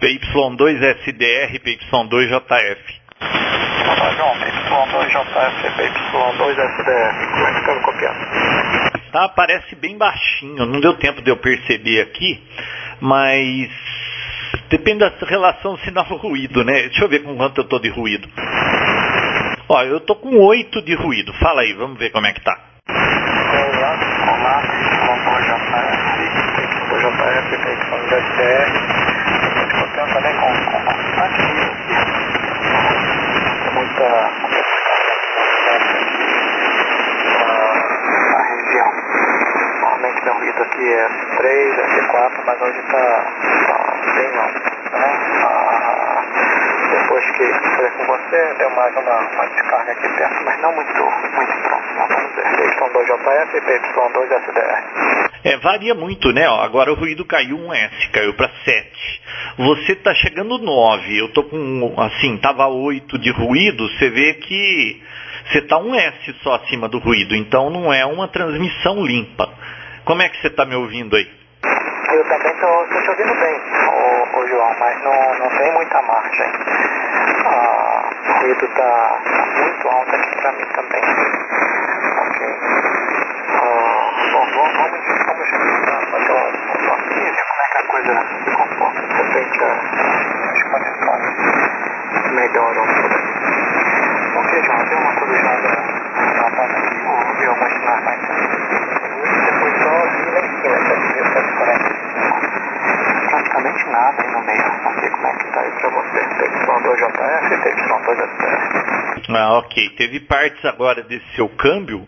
PY2SDR, PY2JF. Olá, João, PY2JF, PY2SDR. Como é que está me copiando? Tá, parece bem baixinho, não deu tempo de eu perceber aqui, mas depende da relação sinal-ruído, né? Deixa eu ver com quanto eu tô de ruído. Ó, eu tô com 8 de ruído. Fala aí, vamos ver como é que tá. Olá, olá, PY2JF, PY2JF, PY2SDR. Estou copiando também com, com bastante ruído aqui. Muita a região. Normalmente meu ruído aqui é 3, F4, mas hoje está tá bem alto. Né? Ah, depois que falei com você, deu mais uma, uma descarga aqui perto, mas não muito, muito próximo. Vamos ver. PY2JF e PY2SDR. É, varia muito, né? Ó, agora o ruído caiu um S, caiu para 7. Você tá chegando 9. Eu tô com, assim, tava 8 de ruído, você vê que você tá um S só acima do ruído, então não é uma transmissão limpa. Como é que você tá me ouvindo aí? Eu também estou te ouvindo bem, ô, ô, João, mas não, não tem muita margem. Ah, o ruído está tá muito alto aqui para mim também. Ok. Vamos, ver como é que a coisa se comporta. De repente as conexões melhoram por. Ok, João, tem uma corujada gravada aqui, mais depois só vir lá em cima, essa 1745. Praticamente nada aí no meio. Não sei como é que tá aí pra você. PY2JF e PY2STF. Ah, ok. Teve partes agora desse seu câmbio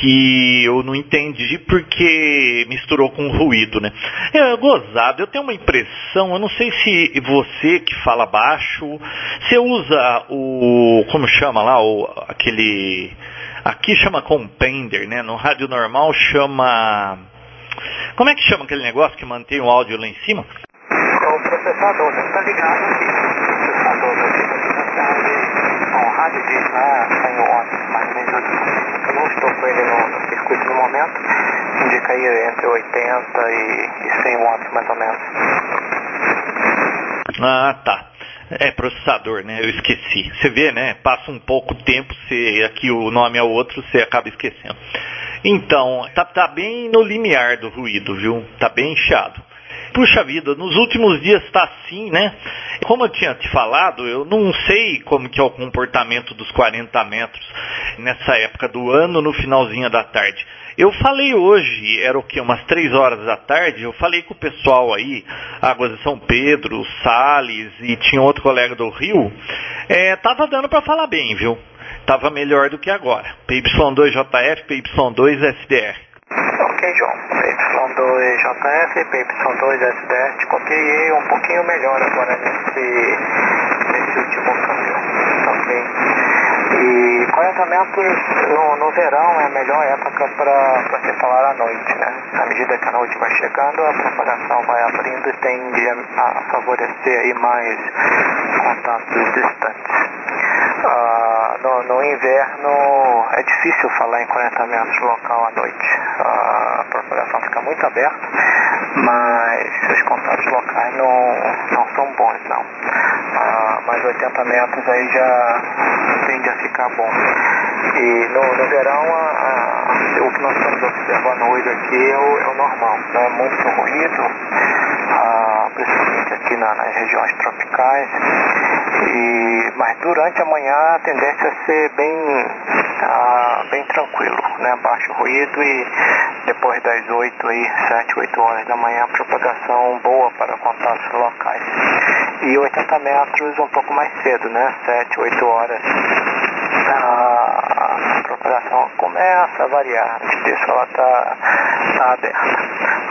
que eu não entendi porque misturou com ruído, né? É gozado, eu tenho uma impressão, eu não sei se você que fala baixo, você usa o, como chama lá, o, aquele, aqui chama compender, né? No rádio normal chama, como é que chama aquele negócio que mantém o áudio lá em cima? O processador, você tá ligado aqui. O processador aqui, o rádio mais ou menos 8. Eu não estou com ele no, circuito no momento. Indica aí entre 80 e, e 100 watts mais ou menos. Ah, tá. É processador, né? Eu esqueci. Você vê, né? Passa um pouco tempo, você, aqui o nome é outro, você acaba esquecendo. Então, tá, tá bem no limiar do ruído, viu? Tá bem inchado. Puxa vida, nos últimos dias está assim, né? Como eu tinha te falado, eu não sei como que é o comportamento dos 40 metros nessa época do ano, no finalzinho da tarde. Eu falei hoje, era o que, umas 3 horas da tarde, eu falei com o pessoal aí, Águas de São Pedro, Sales e tinha outro colega do Rio, é, tava dando para falar bem, viu? Tava melhor do que agora. PY2JF, PY2SDR. Ok, João. PY2JF, PY2SDR. Te copiei um pouquinho melhor agora nesse, nesse último câmbio. E 40 metros no, no verão é a melhor época para se falar à noite, né? À medida que a noite vai chegando, a propagação vai abrindo e tende a, a favorecer aí mais contatos distantes. Ah, no, no, inverno é difícil falar em 40 metros local à noite. Ah, a propagação fica muito aberta, mas os contatos locais não, são bons não. Ah, mas 80 metros aí já tende a ficar bom. E no, no verão a, a, o que nós estamos observando hoje aqui é o, é o normal, não é muito ruído, principalmente aqui na, nas regiões tropicais. E, mas durante a manhã a tendência é ser bem, ah, bem tranquilo, né? baixo ruído e depois das 8 aí, 7, 8 horas da manhã, propagação boa para contatos locais. E 80 metros um pouco mais cedo, né? 7, 8 horas. A, a começa a variar, antes disso ela está tá aberta.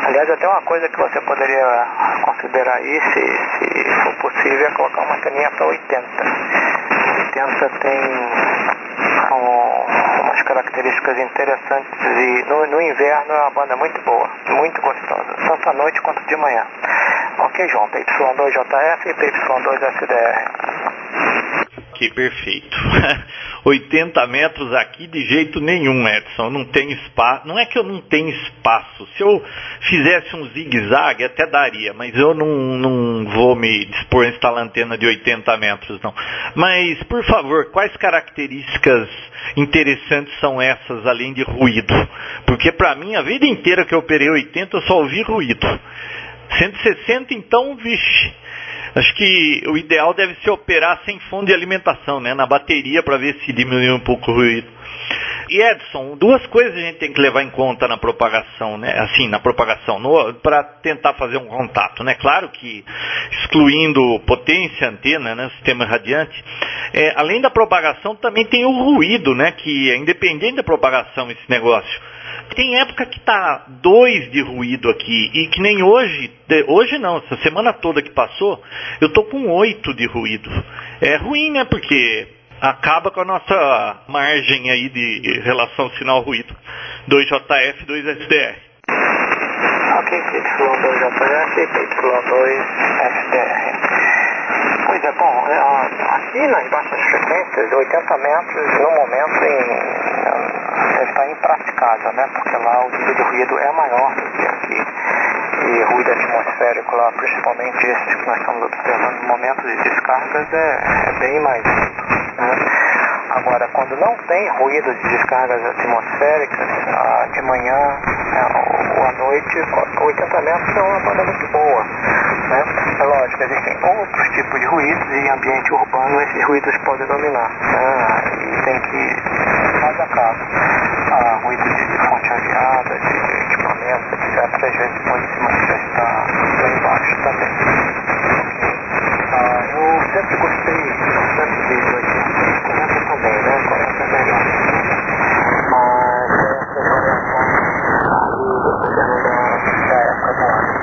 Aliás, até uma coisa que você poderia considerar aí, se, se for possível, é colocar uma anteninha para 80. 80 tem um, umas características interessantes e no, no, inverno é uma banda muito boa, muito gostosa, tanto à noite quanto de manhã. João, PY2JF e PY2SDR. Ok, perfeito. 80 metros aqui de jeito nenhum, Edson. Não tem espaço. Não é que eu não tenho espaço. Se eu fizesse um zigue-zague, até daria, mas eu não, não vou me dispor a instalar antena de 80 metros, não. Mas, por favor, quais características interessantes são essas, além de ruído? Porque, para mim, a vida inteira que eu operei 80, eu só ouvi ruído. 160, então, vixe Acho que o ideal deve ser operar sem fonte de alimentação, né? Na bateria para ver se diminui um pouco o ruído. E Edson, duas coisas a gente tem que levar em conta na propagação, né? Assim, na propagação, para tentar fazer um contato, né? Claro que excluindo potência, antena, né? Sistema radiante, é, além da propagação também tem o ruído, né? Que é independente da propagação esse negócio. Tem época que tá dois de ruído aqui e que nem hoje, hoje não, essa semana toda que passou, eu tô com oito de ruído. É ruim, né? Porque acaba com a nossa margem aí de relação sinal-ruído. 2JF, 2SDR. Ok, Y2JF, Y2SDR. Pois é, bom, é, aqui nas baixas frequências, 80 metros no momento em, está impraticável, né? Porque lá o nível de ruído é maior do que aqui. E ruído atmosférico lá, principalmente esses que nós estamos observando no momento de descargas, é, é bem mais alto. Né? Agora, quando não tem ruído de descargas atmosféricas, ah, de manhã né, ou à noite, 80 metros é uma banda muito boa. Né? É lógico, existem outros tipos de ruídos e em ambiente urbano esses ruídos podem dominar. Né? E tem que, mais a caso, ah, ruído de fonte aviada, de equipamentos, etc., às vezes pode se manifestar lá embaixo também. Ah, eu sempre gostei bastante de 80 também, né? 40 é melhor. Mas essas variações dependendo da, da época do ano.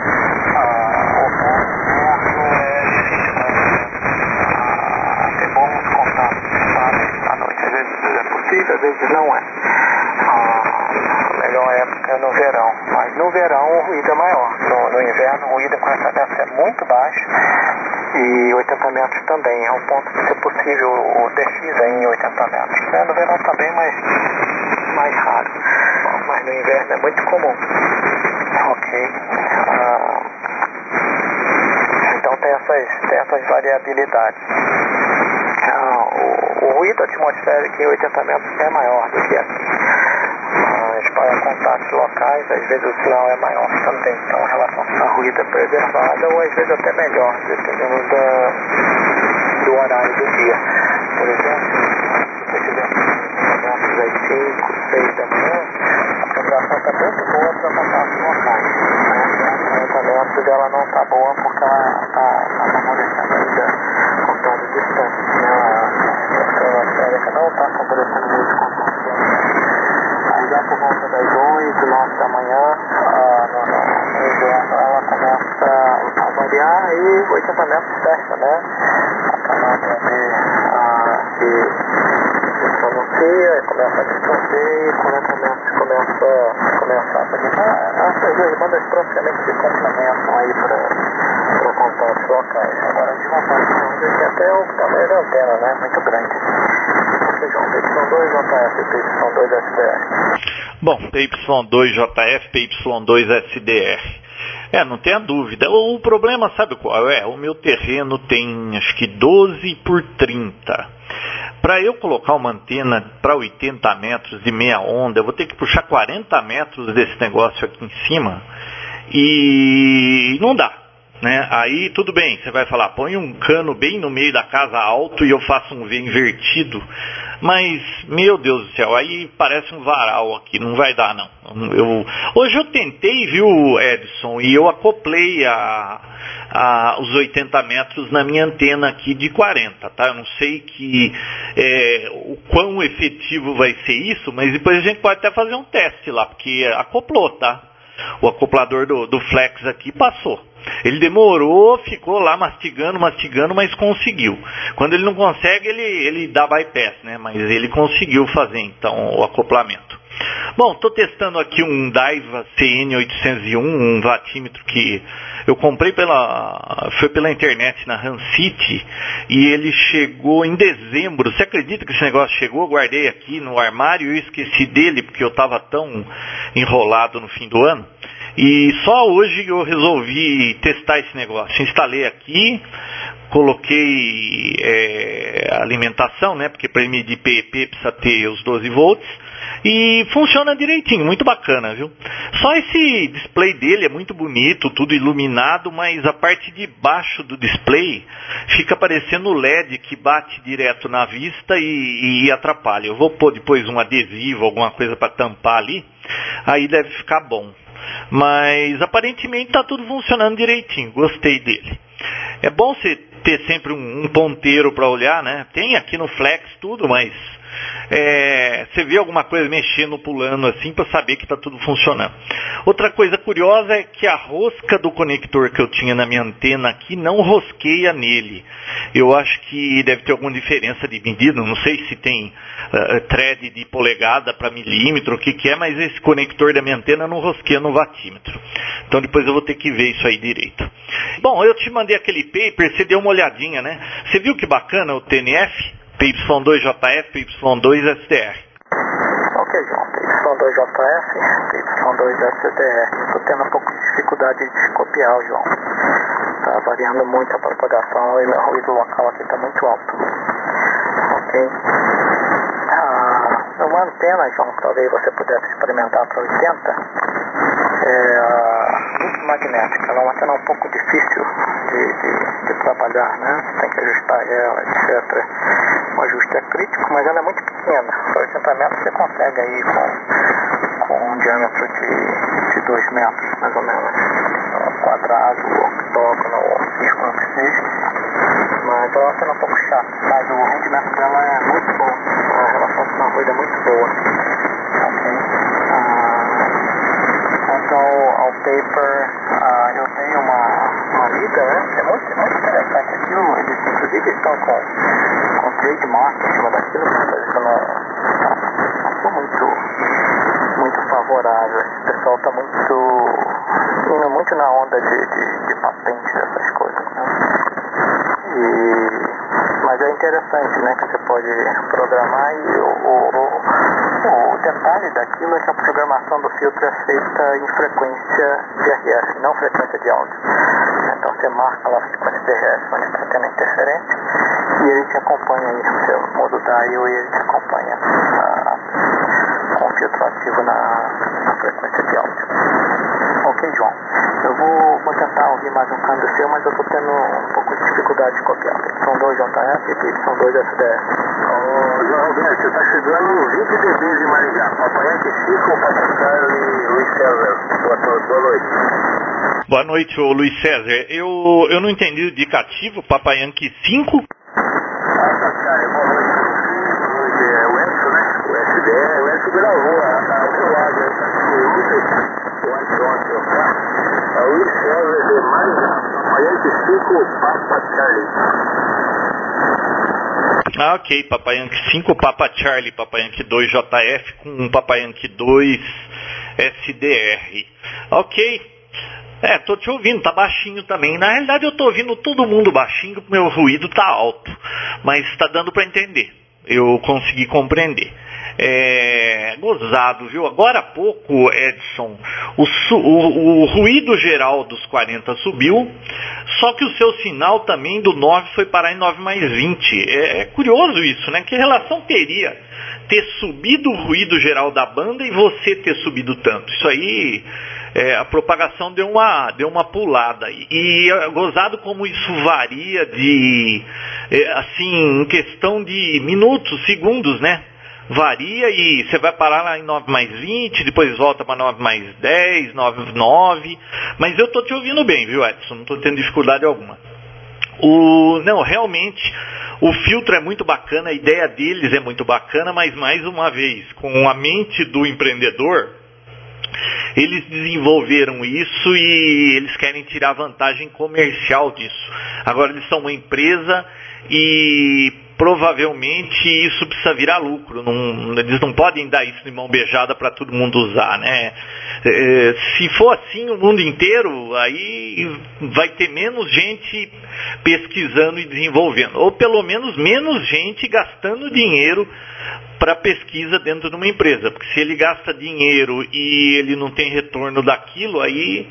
Ah, o inverno é difícil para ter bons contatos à noite. Às vezes é possível, às vezes não é. Ah, a melhor época é no verão, mas no verão o ruído é maior. No, no inverno o ruído com essa dessa é muito baixo e 80 metros também. É um ponto de ser possível o DX em 80 metros. Né? No verão também, mas mais raro. Mas no inverno é muito comum. Ok. Ah, então tem essas, tem essas variabilidades. Ah, o, o ruído atmosférico em 80 metros é maior do que aqui para contatos locais, às vezes o sinal é maior também. Então a relação sinal-ruído é preservada ou às vezes até melhor, dependendo da, do horário do dia. Por exemplo, se você tiver eventos às 5, 6 da manhã, a programação está muito boa para contatos locais. Né? A tratamento dela não está boa porque ela está tá favorecendo ainda contatos distantes. Né? A não está muito contatos já por volta das 8, 9 da manhã, ah, no, no, inverno, ela começa a variar e 80 metros fecha, né? A camada de, se pronuncia, começa a distorcer e 40 metros começa, começa a variar. Essas duas bandas praticamente se complementam aí para contatos locais. Agora, de uma parte até o tamanho da antena, né? Muito grande. PY2JF, PY2SDR. Bom, PY2JF, PY2SDR. É, não tenha dúvida. O, o, problema, sabe qual é? O meu terreno tem acho que 12 por 30. Para eu colocar uma antena para 80 metros de meia onda, eu vou ter que puxar 40 metros desse negócio aqui em cima. E não dá. Né? Aí tudo bem, você vai falar, põe um cano bem no meio da casa alto e eu faço um V invertido. Mas, meu Deus do céu, aí parece um varal aqui, não vai dar não. Eu, hoje eu tentei, viu, Edson, e eu acoplei a, a, os 80 metros na minha antena aqui de 40, tá? Eu não sei que é, o quão efetivo vai ser isso, mas depois a gente pode até fazer um teste lá, porque acoplou, tá? O acoplador do, do Flex aqui passou. Ele demorou, ficou lá mastigando, mastigando, mas conseguiu. Quando ele não consegue, ele, ele dá bypass, né? Mas ele conseguiu fazer então o acoplamento. Bom, estou testando aqui um Daiwa CN801, um vatímetro que eu comprei pela foi pela internet na Han City e ele chegou em dezembro. Você acredita que esse negócio chegou? Eu guardei aqui no armário e esqueci dele porque eu estava tão enrolado no fim do ano. E só hoje eu resolvi testar esse negócio. Instalei aqui, coloquei é, alimentação, né? Porque para medir PEP precisa ter os 12 volts. E funciona direitinho, muito bacana, viu? Só esse display dele é muito bonito, tudo iluminado, mas a parte de baixo do display fica parecendo LED que bate direto na vista e, e atrapalha. Eu vou pôr depois um adesivo, alguma coisa para tampar ali, aí deve ficar bom. Mas aparentemente está tudo funcionando direitinho, gostei dele. É bom você ter sempre um, um ponteiro para olhar, né? Tem aqui no Flex tudo, mas é, você vê alguma coisa mexendo, pulando assim, para saber que está tudo funcionando. Outra coisa curiosa é que a rosca do conector que eu tinha na minha antena aqui não rosqueia nele. Eu acho que deve ter alguma diferença de medida, não sei se tem uh, thread de polegada para milímetro, o que, que é, mas esse conector da minha antena não rosqueia no vatímetro. Então depois eu vou ter que ver isso aí direito. Bom, eu te mandei aquele paper, você deu uma olhadinha, né? Você viu que bacana o TNF? PY2JF, PY2SDR. Ok, João. PY2JF, PY2SDR. Estou tendo um pouco de dificuldade de copiar, João. Está variando muito a propagação e meu ruído local aqui está muito alto. Ok. Ah, uma antena, João, talvez você pudesse experimentar para 80. É, muito magnética. Ela é uma antena um pouco difícil de, de, de trabalhar, né? Você tem que ajustar ela, etc o ajuste é crítico, mas ela é muito pequena. Para 80 metros você consegue aí com, com um diâmetro de, de 2 metros, mais ou menos. Um quadrado, octógono, seja. Mas ela sendo um pouco chata, mas o rendimento dela é muito bom. A relação com a ruído é muito boa. Ok. Ao, paper, ah, eu tenho uma, uma lida, né? É muito, muito interessante aquilo. Eles inclusive estão com trademark em cima daquilo, mas isso não, não sou muito, muito favorável. Esse pessoal está muito, indo muito na onda de, de, de coisas. Né? E, mas é interessante, né, que você pode programar e detalhe daquilo é que a programação do filtro é feita em frequência de RF, não frequência de áudio. Então você marca lá a frequência de RF onde está tendo interferência e ele te acompanha aí, você muda o dial e ele te acompanha ah, com o filtro ativo na, na frequência de áudio. Ok, João. Eu vou, vou tentar ouvir mais um câmbio seu, mas eu estou tendo um pouco de dificuldade de copiar. São dois JF e são dois SDS. Ô, João Roberto, está chegando 20 dB de Maringá. Papai Papai Carlos e Luiz César. Boa, boa noite. Boa noite, ô Luiz César. Eu, eu não entendi o indicativo, Papai Yankee 5? gravou a, a outro lado, o Antônio, tá? A Luiz César de Maringá, Yankee 5, Papa Charlie. Ah, ok, Papai Yankee 5, Papa Charlie, Papai Yankee 2 JF com Papai Yankee 2 SDR. Ok. É, tô te ouvindo, tá baixinho também. Na realidade eu tô ouvindo todo mundo baixinho, meu ruído tá alto. Mas tá dando para entender. Eu consegui compreender é, gozado, viu? Agora há pouco, Edson, o, o, o, ruído geral dos 40 subiu, só que o seu sinal também do 9 foi parar em 9 mais 20. É, é curioso isso, né? Que relação teria ter subido o ruído geral da banda e você ter subido tanto? Isso aí, é, a propagação deu uma, deu uma pulada. E é gozado como isso varia de, é, assim, em questão de minutos, segundos, né? Varia e você vai parar lá em 9 mais 20, depois volta para 9 mais 10, 9, 9. Mas eu estou te ouvindo bem, viu, Edson? Não estou tendo dificuldade alguma. O, não, realmente, o filtro é muito bacana, a ideia deles é muito bacana, mas mais uma vez, com a mente do empreendedor, eles desenvolveram isso e eles querem tirar vantagem comercial disso. Agora eles são uma empresa e provavelmente isso precisa virar lucro. Não, eles não podem dar isso de mão beijada para todo mundo usar, né? É, se for assim o mundo inteiro, aí vai ter menos gente pesquisando e desenvolvendo, ou pelo menos menos gente gastando dinheiro para pesquisa dentro de uma empresa, porque se ele gasta dinheiro e ele não tem retorno daquilo, aí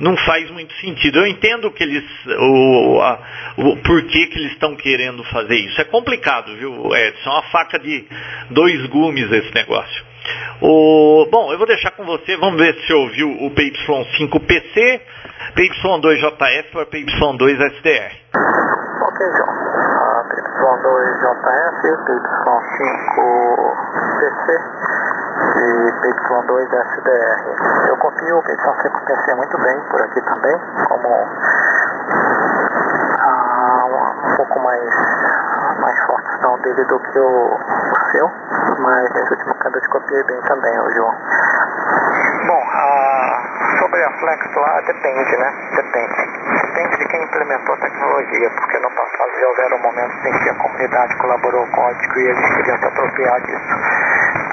não faz muito sentido. Eu entendo que eles, o, a, o porquê que eles estão querendo fazer isso. É complicado, viu, Edson? É uma faca de dois gumes esse negócio. O, bom, eu vou deixar com você, vamos ver se ouviu o PY5PC, PY2JF para PY2SDR. Ok, João. Uh, PY2JF, PY5PC e PY2SDR. Eu confio o PY5PC muito bem por aqui também, como ah, um pouco mais, mais forte não dele do que o, o seu, mas nesse último canto eu te copiei bem também, o João. Bom, ah, sobre a Flex lá, depende, né? Depende. Depende de quem implementou a tecnologia, porque no passado já houveram momentos em que a comunidade colaborou com o código e eles queriam se apropriar disso.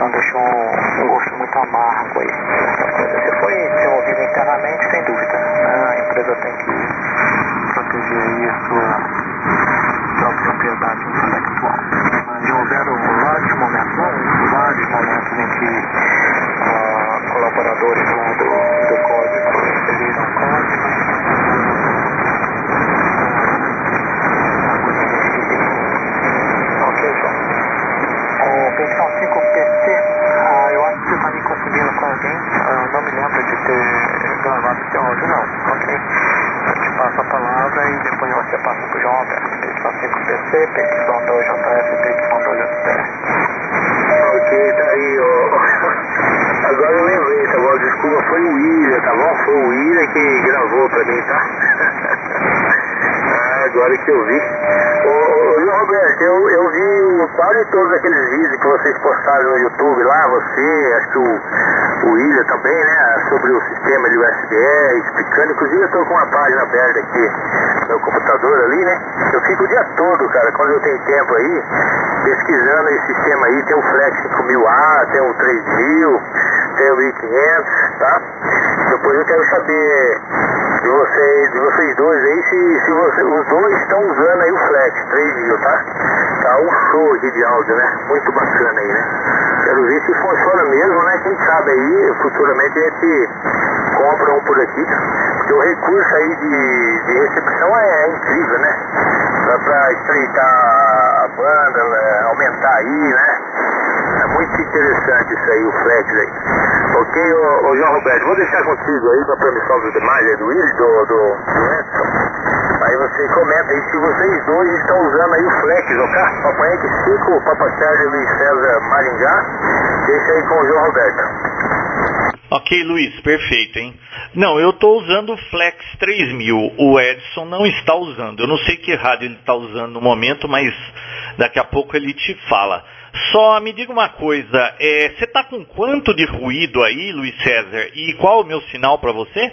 Então deixou um, um gosto muito amargo aí. Se foi desenvolvido internamente, sem dúvida. Né? A empresa tem que proteger aí a sua, sua propriedade intelectual. Mas houveram vários momentos, vários momentos em que uh, colaboradores lá do, do código inseriram código. Ok, João. O Pensão 5PC, ah, eu acho que você está me confundindo com alguém. Ah, não me lembro de ter gravado seu áudio, não. Ok? Eu te passo a palavra e depois você passa para o João Alberto. Pensão 5PC, PY2JF, PY2STR. Ok, tá aí, ó. Agora eu lembrei, tá bom? Desculpa, foi o William, tá bom? Foi o William que gravou pra mim, tá? Agora que eu vi. Ô, ô, Roberto, eu, eu vi quase todos aqueles vídeos que vocês postaram no YouTube lá, você, acho que o, o William também, né? Sobre o sistema de USB, explicando. Inclusive eu tô com uma página aberta aqui no meu computador ali, né? Eu fico o dia todo, cara, quando eu tenho tempo aí, pesquisando esse sistema aí, tem o Flex 5000A, tem o 3000, tem o 1500, tá? Depois eu quero saber de vocês, de vocês dois aí, se, se você, os dois estão usando aí o Flex 3000, tá? Tá um show aqui de áudio, né? Muito bacana aí, né? Quero ver se funciona mesmo, né? Quem sabe aí, futuramente a gente compra um por aqui, porque o recurso aí de, de recepção é, é incrível, né? Dá pra estreitar a banda, né? aumentar aí, né? É muito interessante isso aí, o flex aí. Ok, ô João Roberto, vou deixar contigo aí com a permissão dos demais, aí, do Willis, do, do, do Edson. Aí você comenta aí se vocês dois estão usando aí o flex, ok? Papai 5, Papa Sérgio Luiz César Maringá. Deixa aí com o João Roberto. Ok, Luiz, perfeito, hein? Não, eu estou usando o Flex 3000. O Edson não está usando. Eu não sei que rádio ele está usando no momento, mas daqui a pouco ele te fala. Só me diga uma coisa, é, você está com quanto de ruído aí, Luiz César? E qual o meu sinal para você?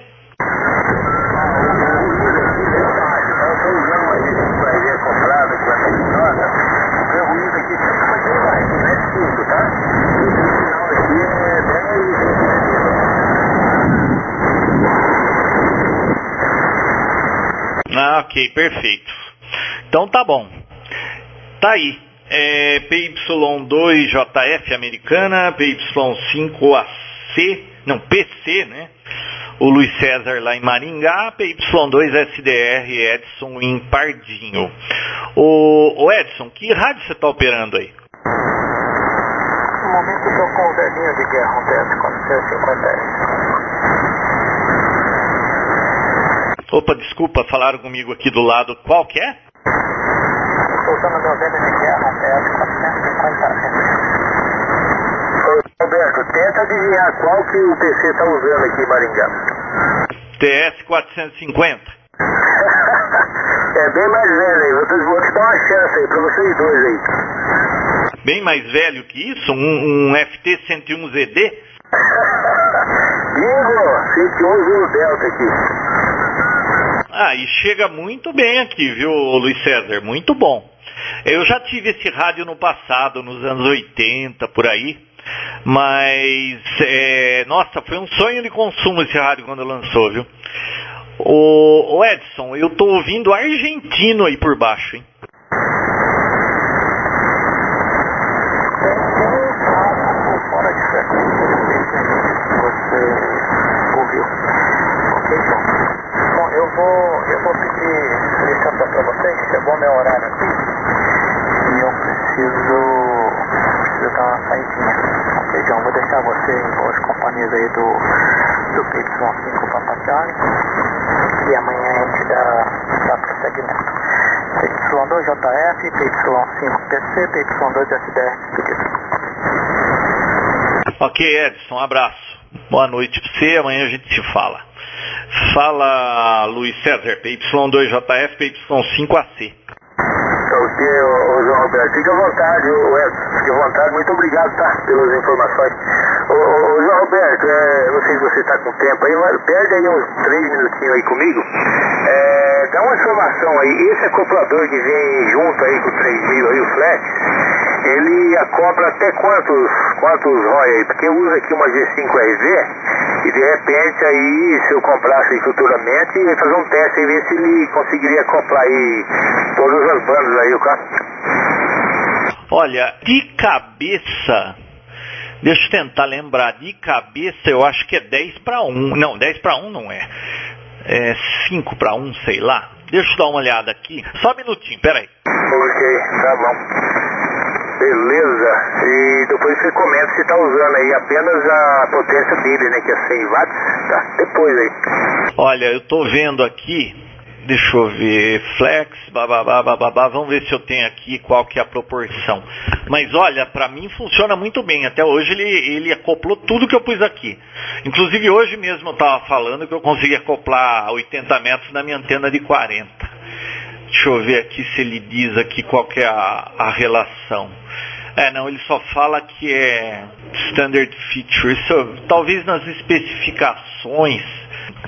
Ah, perfeito. Então tá bom. Tá aí. É, PY2JF americana, PY5AC, não, PC, né? O Luiz César lá em Maringá, PY2SDR Edson em Pardinho. O, o Edson, que rádio você está operando aí? No momento estou com o velhinho de guerra, um DS450S. Opa, desculpa, falaram comigo aqui do lado. Qual que é? Usando meu velho de guerra, um DS450S. Roberto, tenta adivinhar qual que o PC está usando aqui em Maringá. TS450. é bem mais velho aí, vocês vão te dar uma chance aí para vocês dois aí. Bem mais velho que isso? Um, um FT101ZD? Bingo! 111 Delta aqui. Ah, e chega muito bem aqui, viu, Luiz César? Muito bom. Eu já tive esse rádio no passado, nos anos 80, por aí. Mas, é, nossa, foi um sonho de consumo esse rádio quando lançou, viu? O, o Edson, eu tô ouvindo argentino aí por baixo, hein? Fora de frequência, você ouviu. Ok, João? Bom, eu vou, eu vou pedir licença para vocês, chegou meu horário aqui e eu preciso, preciso dar uma saidinha. Ok, vou deixar você em boas companhias aí do, do PY5 Papa e amanhã a gente dá, dá prosseguimento. PY2JF, PY5PC, PY2SDR, pedido. Ok, Edson, um abraço. Boa noite pra você, amanhã a gente se fala. Fala, Luiz César, PY2JF, PY5AC. Ok, ô, ô, João Roberto, fique à vontade, Edson, fique à vontade, muito obrigado, tá, pelas informações. Ô, João Roberto, é, não sei se você está com tempo aí, mas perde aí uns três minutinhos aí comigo. É, dá uma informação aí, esse acoplador que vem junto aí com o 3000 aí, o Flex, ele acopla até quantos, quantos ROI aí? Porque eu uso aqui uma G5RV e de repente aí, se eu comprasse futuramente, ia fazer um teste e ver se ele conseguiria acoplar aí todas as bandas aí, o carro. Olha, de cabeça, deixa eu tentar lembrar, de cabeça eu acho que é 10 para 1. Não, 10 para 1 não é. É 5 para 1, sei lá. Deixa eu dar uma olhada aqui. Só um minutinho, peraí. Ok, tá bom. Beleza. E depois você comenta se está usando aí apenas a potência dele, né? Que é 100 watts. Tá, depois aí. Olha, eu tô vendo aqui, deixa eu ver, flex, bababá, bababá, vamos ver se eu tenho aqui qual que é a proporção. Mas olha, para mim funciona muito bem, até hoje ele, ele acoplou tudo que eu pus aqui. Inclusive hoje mesmo eu estava falando que eu consegui acoplar 80 metros na minha antena de 40. Deixa eu ver aqui se ele diz aqui qual que é a, a relação. É, não, ele só fala que é standard feature. Isso, talvez nas especificações,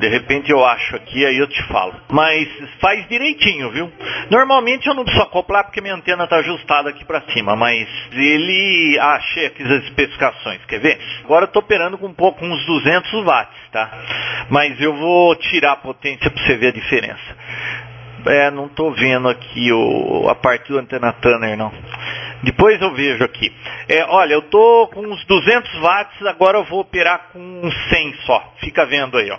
de repente eu acho aqui, aí eu te falo. Mas faz direitinho, viu? Normalmente eu não preciso acoplar porque minha antena está ajustada aqui para cima, mas ele ah, achei aqui as especificações, quer ver? Agora eu estou operando com um pouco uns 200 watts, tá? Mas eu vou tirar a potência para você ver a diferença. É, não estou vendo aqui o, a parte do antena Tanner, não. Depois eu vejo aqui. É, olha, eu tô com uns 200 watts, agora eu vou operar com 100 só. Fica vendo aí, ó.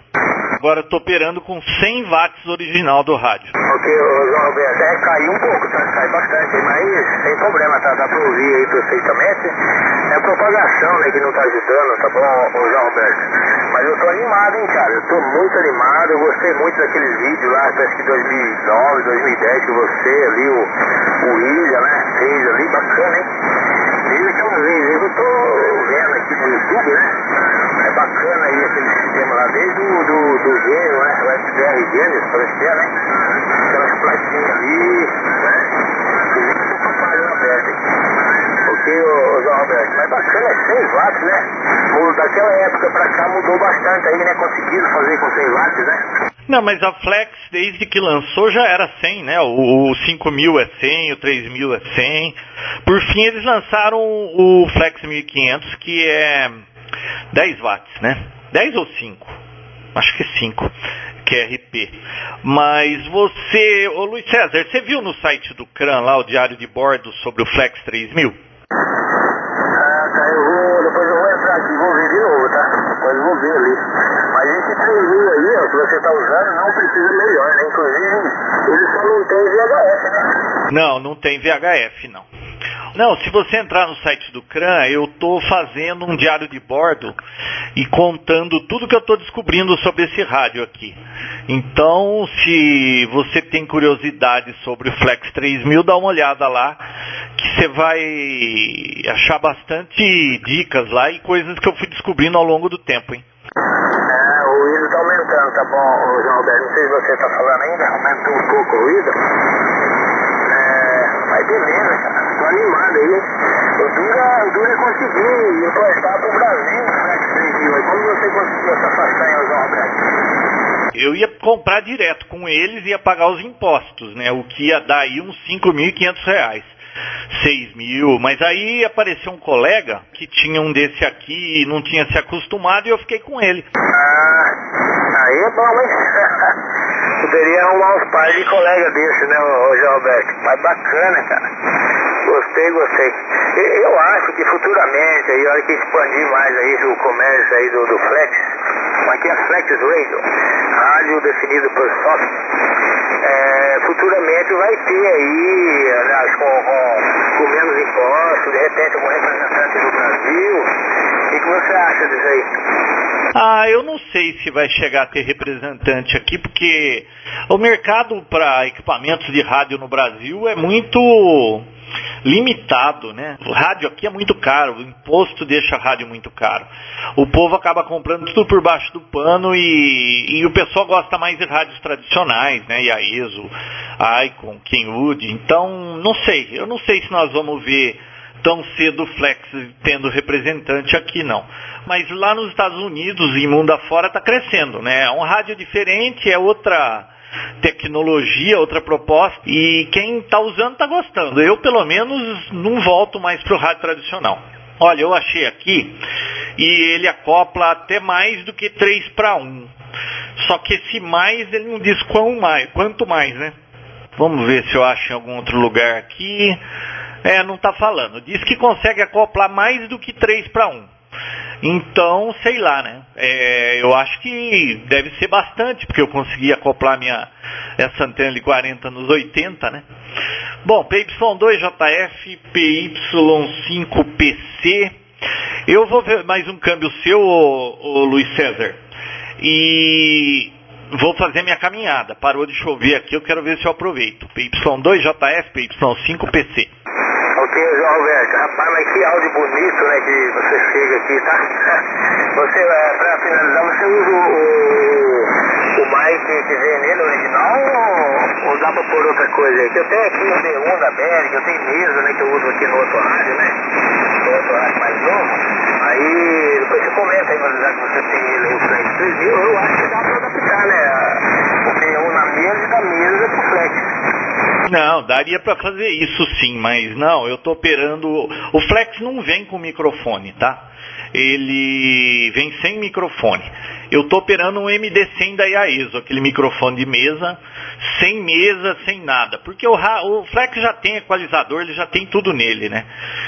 Agora eu tô operando com 100 watts original do rádio. Ok, João Roberto, é, caiu um pouco, tá? Cai bastante, mas sem problema, tá? Dá pra ouvir aí perfeitamente. É a propagação, né, que não tá ajudando, tá bom, João Roberto? Mas eu tô animado, hein, cara? Eu tô muito animado, eu gostei muito daqueles vídeos lá, parece que 2009, 2010, que você ali, o, o Ilha, né, fez ali, bacana, hein? Ele que uma vez, eu tô vendo aqui no YouTube, né? É bacana aí aquele sistema lá, desde o do, do gênio, né? O SDR É, né? Aquelas plaquinhas ali, né? E vem com o propaganda aberta aqui. Ok, ô, João Roberto, mas bacana, é 100 watts, né? Daquela época pra cá mudou bastante aí, né? Conseguiram fazer com 100 watts, né? Não, mas a Flex, desde que lançou, já era 100, né? O, o 5000 é 100, o 3000 é 100. Por fim, eles lançaram o Flex 1500, que é 10 watts, né? 10 ou 5? Acho que 5, que é RP. Mas você, ô Luiz César, você viu no site do CRAN lá o diário de bordo sobre o Flex 3000? Ah, tá, eu vou, depois eu vou entrar aqui, vou ver de novo, tá? Depois eu vou ver ali. Mas esse 3000 aí, ó, que você tá usando, não precisa melhor, né? Inclusive, ele só não tem VHF, né? Não, não tem VHF, não. Não, se você entrar no site do CRAN, eu estou fazendo um diário de bordo e contando tudo que eu estou descobrindo sobre esse rádio aqui. Então, se você tem curiosidade sobre o Flex 3000, dá uma olhada lá, que você vai achar bastante dicas lá e coisas que eu fui descobrindo ao longo do tempo, hein? É, o ruído tá aumentando, tá bom, João Alberto? Não sei se você tá falando ainda, aumentou um pouco o ruído. Beleza, cara. Tô animado aí. O o é conseguir importar pro Brasil o 3000. aí. Como você conseguiu essa façanha, eu ia comprar direto com eles e ia pagar os impostos, né? O que ia dar aí uns 5.500 reais. 6 mil, mas aí apareceu um colega que tinha um desse aqui e não tinha se acostumado e eu fiquei com ele. Ah, aí é bom, hein? Poderia arrumar uns pais de colega desse, né, o Alberto? Mas bacana, cara. Gostei, gostei. Eu acho que futuramente, aí, a hora que expandir mais aí o comércio aí do, do Flex, aqui é Flex Radio, rádio definido por software, é, futuramente vai ter aí, aliás, com, com, com, menos impostos, de repente um representante do Brasil. O que, que você acha disso aí? Ah, eu não sei se vai chegar a ter representante aqui, porque o mercado para equipamentos de rádio no Brasil é muito limitado, né? O rádio aqui é muito caro, o imposto deixa a rádio muito caro. O povo acaba comprando tudo por baixo do pano e, e o pessoal gosta mais de rádios tradicionais, né? Iaeso, Icon, Kenwood. Então, não sei. Eu não sei se nós vamos ver tão cedo o Flex tendo representante aqui não. Mas lá nos Estados Unidos e mundo afora está crescendo, né? É um rádio diferente, é outra tecnologia, outra proposta, e quem está usando está gostando. Eu, pelo menos, não volto mais para o rádio tradicional. Olha, eu achei aqui e ele acopla até mais do que 3 para 1. Só que esse mais ele não diz quão mais, quanto mais, né? Vamos ver se eu acho em algum outro lugar aqui. É, não está falando. Diz que consegue acoplar mais do que 3 para 1. Então, sei lá, né? É, eu acho que deve ser bastante, porque eu consegui acoplar minha, essa antena de 40 nos 80, né? Bom, PY2JF, PY5PC. Eu vou ver mais um câmbio seu, ô, ô Luiz César. E vou fazer minha caminhada. Parou de chover aqui, eu quero ver se eu aproveito. PY2JF, PY5PC. João Alberto. Rapaz, mas que áudio bonito, né, que você chega aqui, tá? Você, é, pra finalizar, você usa o, o, o mic que vem nele original ou, ou dá pra pôr outra coisa aí? Que eu tenho aqui o D1 da Berg, eu tenho mesa, né, que eu uso aqui no outro rádio, né? No outro rádio mais novo. Aí, depois você comenta aí, mas já que você tem ele aí, o Flex 3000, eu acho que dá pra adaptar, né? O D1 na mesa e da mesa pro Flex. Não, daria para fazer isso sim, mas não, eu estou operando. O Flex não vem com microfone, tá? Ele vem sem microfone. Eu estou operando um MD100 da IAESO, aquele microfone de mesa, sem mesa, sem nada. Porque o, o Flex já tem equalizador, ele já tem tudo nele, né?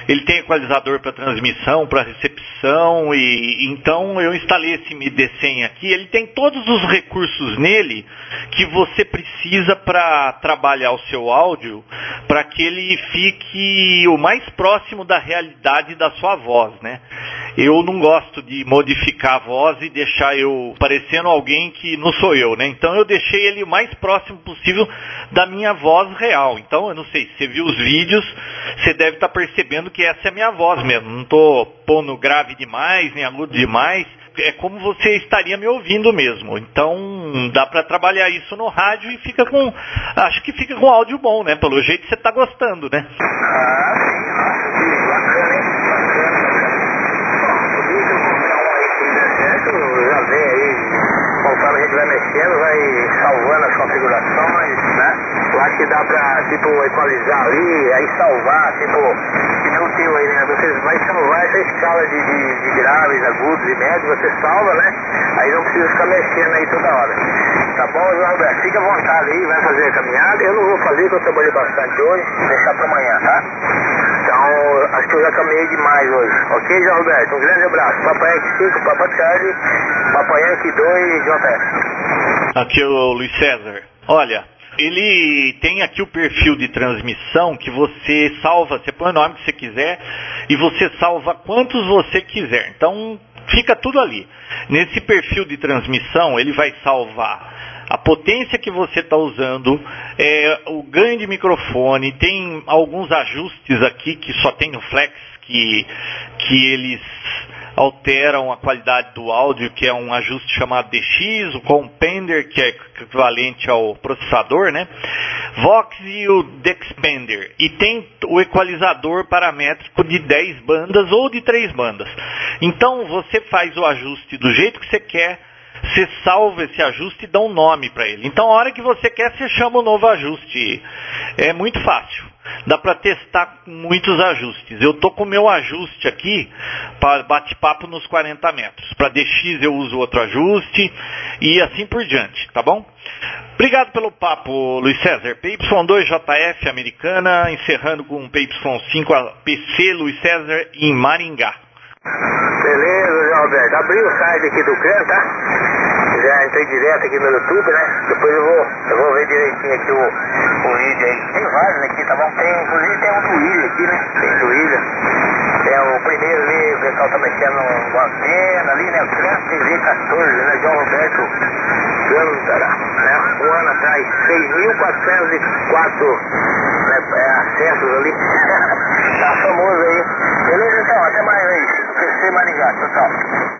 Ele tem equalizador para transmissão, para recepção, e então eu instalei esse MD100 aqui. Ele tem todos os recursos nele que você precisa para trabalhar o seu áudio, para que ele fique o mais próximo da realidade da sua voz, né? Eu não gosto de modificar a voz e deixar eu parecendo alguém que não sou eu, né? Então eu deixei ele o mais próximo possível da minha voz real. Então eu não sei, se você viu os vídeos, você deve estar tá percebendo que essa é a minha voz mesmo. Não estou pondo grave demais, nem agudo demais. É como você estaria me ouvindo mesmo. Então dá para trabalhar isso no rádio e fica com, acho que fica com áudio bom, né? Pelo jeito você está gostando, né? Ah, sim, bacana, hein? conforme a gente vai mexendo, vai salvando as configurações, né? Lá que dá pra, tipo, equalizar ali, aí salvar, tipo, que nem o teu aí, né? Você vai salvar essa escala de, de, de graves, agudos e médios, você salva, né? Aí não precisa ficar mexendo aí toda hora. Tá bom, João Roberto? Fica à vontade aí, vai fazer a caminhada. Eu não vou fazer, porque eu trabalhei bastante hoje, deixar pra amanhã, tá? Então, acho que eu já caminhei demais hoje. Ok, João Roberto? Um grande abraço. Papai X5, Papai Charlie, Papai Yankee 2, JF. Aqui é o Luiz César. Olha, ele tem aqui o perfil de transmissão que você salva, você põe o nome que você quiser e você salva quantos você quiser. Então fica tudo ali. Nesse perfil de transmissão ele vai salvar a potência que você está usando, é, o ganho de microfone, tem alguns ajustes aqui que só tem no Flex que, que eles alteram a qualidade do áudio, que é um ajuste chamado DX, o Compender, que é equivalente ao processador, né? Vox e o Dexpander. E tem o equalizador paramétrico de 10 bandas ou de 3 bandas. Então você faz o ajuste do jeito que você quer, você salva esse ajuste e dá um nome para ele. Então, a hora que você quer, você chama o novo ajuste. É muito fácil. Dá para testar muitos ajustes. Eu tô com o meu ajuste aqui para bate-papo nos 40 metros. Para DX eu uso outro ajuste e assim por diante, tá bom? Obrigado pelo papo, Luiz César. PY2JF americana, encerrando com PY5 PC Luiz César em Maringá. Beleza, João Alberto. Abri o site aqui do CRAN, tá? Já entrei direto aqui no YouTube, né? Depois eu vou, eu vou ver direitinho aqui o, o vídeo aí. Tem vários aqui, tá bom? Tem, inclusive tem um do William aqui, né? Tem do William. É o primeiro ali, o pessoal tá mexendo no antena ali, né? O CRAN TV14, né? João Roberto Né? Um ano atrás, 6.404 né, é, acessos ali. tá famoso aí. Beleza então, até mais aí. PC Maringá, tchau, tchau.